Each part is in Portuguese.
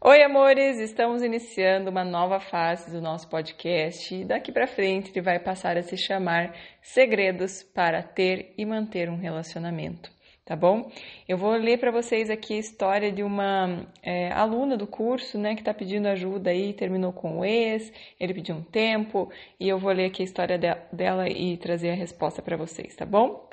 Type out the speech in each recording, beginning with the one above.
Oi, amores! Estamos iniciando uma nova fase do nosso podcast e daqui para frente ele vai passar a se chamar Segredos para ter e manter um relacionamento, tá bom? Eu vou ler para vocês aqui a história de uma é, aluna do curso, né, que está pedindo ajuda aí, terminou com o ex, ele pediu um tempo e eu vou ler aqui a história de, dela e trazer a resposta para vocês, tá bom?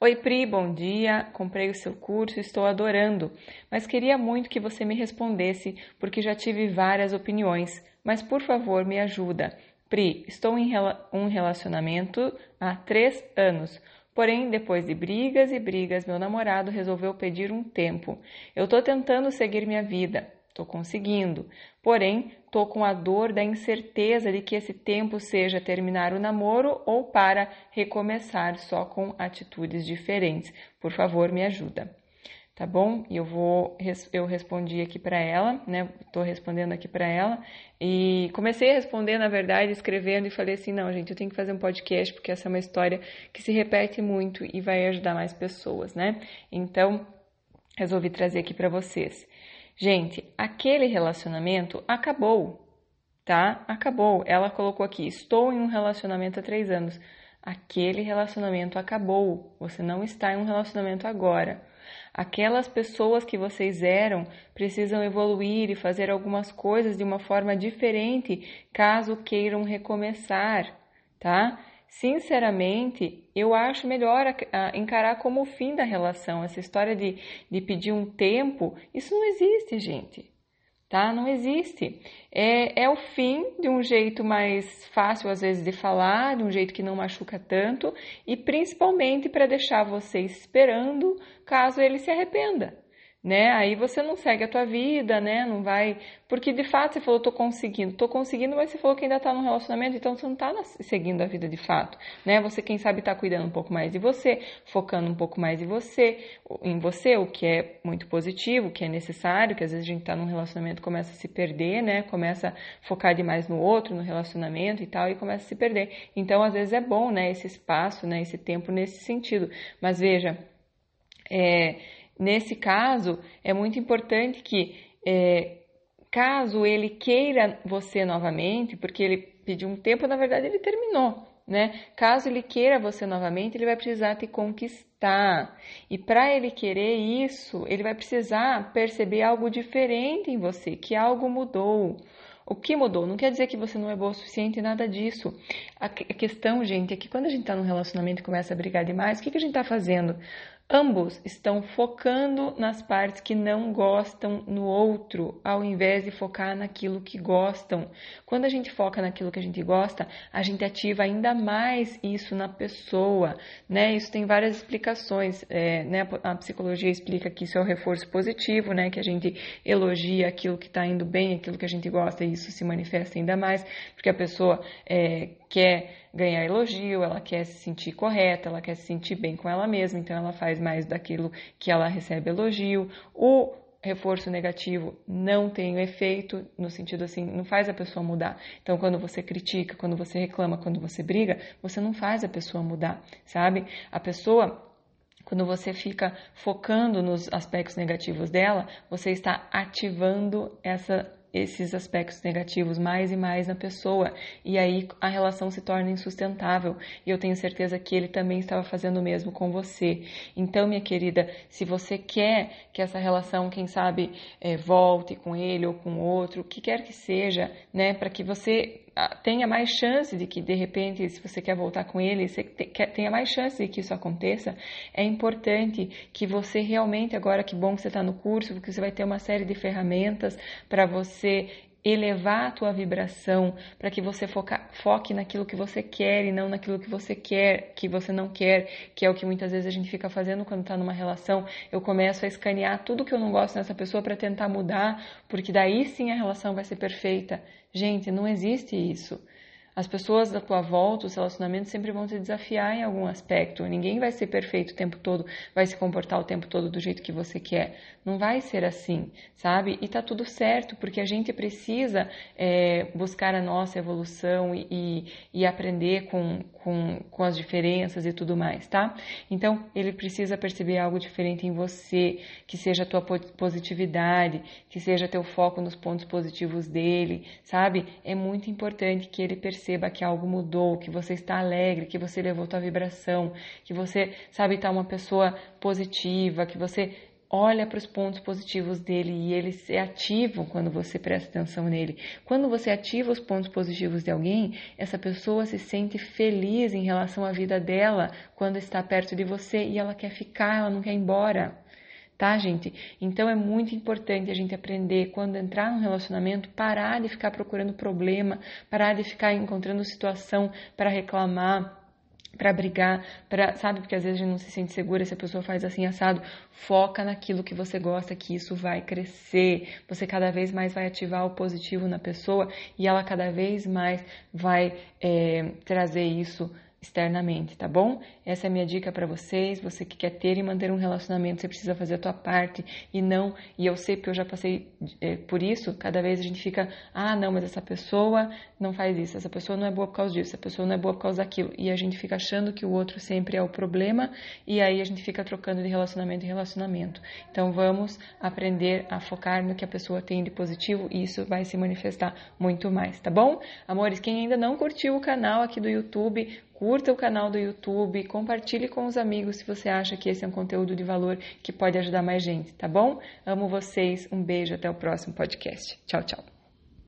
Oi, Pri, bom dia. Comprei o seu curso, estou adorando, mas queria muito que você me respondesse porque já tive várias opiniões. Mas por favor, me ajuda. Pri, estou em um relacionamento há três anos. Porém, depois de brigas e brigas, meu namorado resolveu pedir um tempo. Eu estou tentando seguir minha vida, estou conseguindo. Porém, estou com a dor da incerteza de que esse tempo seja terminar o namoro ou para recomeçar só com atitudes diferentes. Por favor, me ajuda. Tá bom? E eu vou eu respondi aqui para ela, né? Tô respondendo aqui para ela e comecei a responder, na verdade, escrevendo e falei assim: "Não, gente, eu tenho que fazer um podcast porque essa é uma história que se repete muito e vai ajudar mais pessoas, né? Então, resolvi trazer aqui para vocês. Gente, aquele relacionamento acabou, tá? Acabou. Ela colocou aqui: estou em um relacionamento há três anos. Aquele relacionamento acabou. Você não está em um relacionamento agora. Aquelas pessoas que vocês eram precisam evoluir e fazer algumas coisas de uma forma diferente caso queiram recomeçar, tá? Sinceramente, eu acho melhor encarar como o fim da relação. Essa história de, de pedir um tempo, isso não existe, gente. Tá? Não existe. É, é o fim de um jeito mais fácil, às vezes, de falar, de um jeito que não machuca tanto, e principalmente para deixar você esperando caso ele se arrependa né? Aí você não segue a tua vida, né? Não vai. Porque de fato você falou, tô conseguindo, tô conseguindo, mas você falou que ainda tá num relacionamento, então você não tá seguindo a vida de fato, né? Você, quem sabe, tá cuidando um pouco mais de você, focando um pouco mais em você, em você, o que é muito positivo, o que é necessário, que às vezes a gente tá num relacionamento começa a se perder, né? Começa a focar demais no outro, no relacionamento e tal, e começa a se perder. Então, às vezes é bom, né? Esse espaço, né? Esse tempo nesse sentido. Mas veja, é Nesse caso, é muito importante que, é, caso ele queira você novamente, porque ele pediu um tempo, na verdade ele terminou, né? Caso ele queira você novamente, ele vai precisar te conquistar. E para ele querer isso, ele vai precisar perceber algo diferente em você, que algo mudou. O que mudou? Não quer dizer que você não é boa o suficiente, nada disso. A questão, gente, é que quando a gente está num relacionamento e começa a brigar demais, o que, que a gente está fazendo? Ambos estão focando nas partes que não gostam no outro, ao invés de focar naquilo que gostam. Quando a gente foca naquilo que a gente gosta, a gente ativa ainda mais isso na pessoa, né? Isso tem várias explicações, é, né? A psicologia explica que isso é o reforço positivo, né? Que a gente elogia aquilo que está indo bem, aquilo que a gente gosta, e isso se manifesta ainda mais, porque a pessoa é, quer ganhar elogio, ela quer se sentir correta, ela quer se sentir bem com ela mesma, então ela faz mais daquilo que ela recebe elogio. O reforço negativo não tem efeito no sentido assim, não faz a pessoa mudar. Então, quando você critica, quando você reclama, quando você briga, você não faz a pessoa mudar, sabe? A pessoa quando você fica focando nos aspectos negativos dela, você está ativando essa esses aspectos negativos mais e mais na pessoa e aí a relação se torna insustentável e eu tenho certeza que ele também estava fazendo o mesmo com você. Então, minha querida, se você quer que essa relação, quem sabe, é, volte com ele ou com outro, o que quer que seja, né, para que você tenha mais chance de que de repente, se você quer voltar com ele, você tenha mais chance de que isso aconteça, é importante que você realmente, agora que bom que você está no curso, porque você vai ter uma série de ferramentas para você elevar a tua vibração, para que você foca, foque naquilo que você quer e não naquilo que você quer, que você não quer, que é o que muitas vezes a gente fica fazendo quando está numa relação. Eu começo a escanear tudo que eu não gosto nessa pessoa para tentar mudar, porque daí sim a relação vai ser perfeita. Gente, não existe isso. As pessoas da tua volta, os relacionamentos sempre vão te desafiar em algum aspecto. Ninguém vai ser perfeito o tempo todo, vai se comportar o tempo todo do jeito que você quer. Não vai ser assim, sabe? E tá tudo certo, porque a gente precisa é, buscar a nossa evolução e, e, e aprender com, com, com as diferenças e tudo mais, tá? Então, ele precisa perceber algo diferente em você, que seja a tua positividade, que seja teu foco nos pontos positivos dele, sabe? É muito importante que ele perceba que algo mudou, que você está alegre, que você levou tua vibração, que você, sabe, tá uma pessoa positiva, que você olha para os pontos positivos dele e eles se ativam quando você presta atenção nele. Quando você ativa os pontos positivos de alguém, essa pessoa se sente feliz em relação à vida dela quando está perto de você e ela quer ficar, ela não quer ir embora. Tá, gente? Então é muito importante a gente aprender quando entrar num relacionamento, parar de ficar procurando problema, parar de ficar encontrando situação para reclamar, para brigar, para, sabe, porque às vezes a gente não se sente segura se a pessoa faz assim assado. Foca naquilo que você gosta, que isso vai crescer. Você cada vez mais vai ativar o positivo na pessoa e ela cada vez mais vai é, trazer isso externamente, tá bom? Essa é a minha dica para vocês. Você que quer ter e manter um relacionamento, você precisa fazer a tua parte e não. E eu sei porque eu já passei é, por isso. Cada vez a gente fica, ah, não, mas essa pessoa não faz isso, essa pessoa não é boa por causa disso, essa pessoa não é boa por causa daquilo. E a gente fica achando que o outro sempre é o problema e aí a gente fica trocando de relacionamento em relacionamento. Então vamos aprender a focar no que a pessoa tem de positivo e isso vai se manifestar muito mais, tá bom? Amores, quem ainda não curtiu o canal aqui do YouTube, curta o canal do YouTube, compartilhe com os amigos se você acha que esse é um conteúdo de valor que pode ajudar mais gente, tá bom? Amo vocês, um beijo, até o próximo podcast. Tchau, tchau.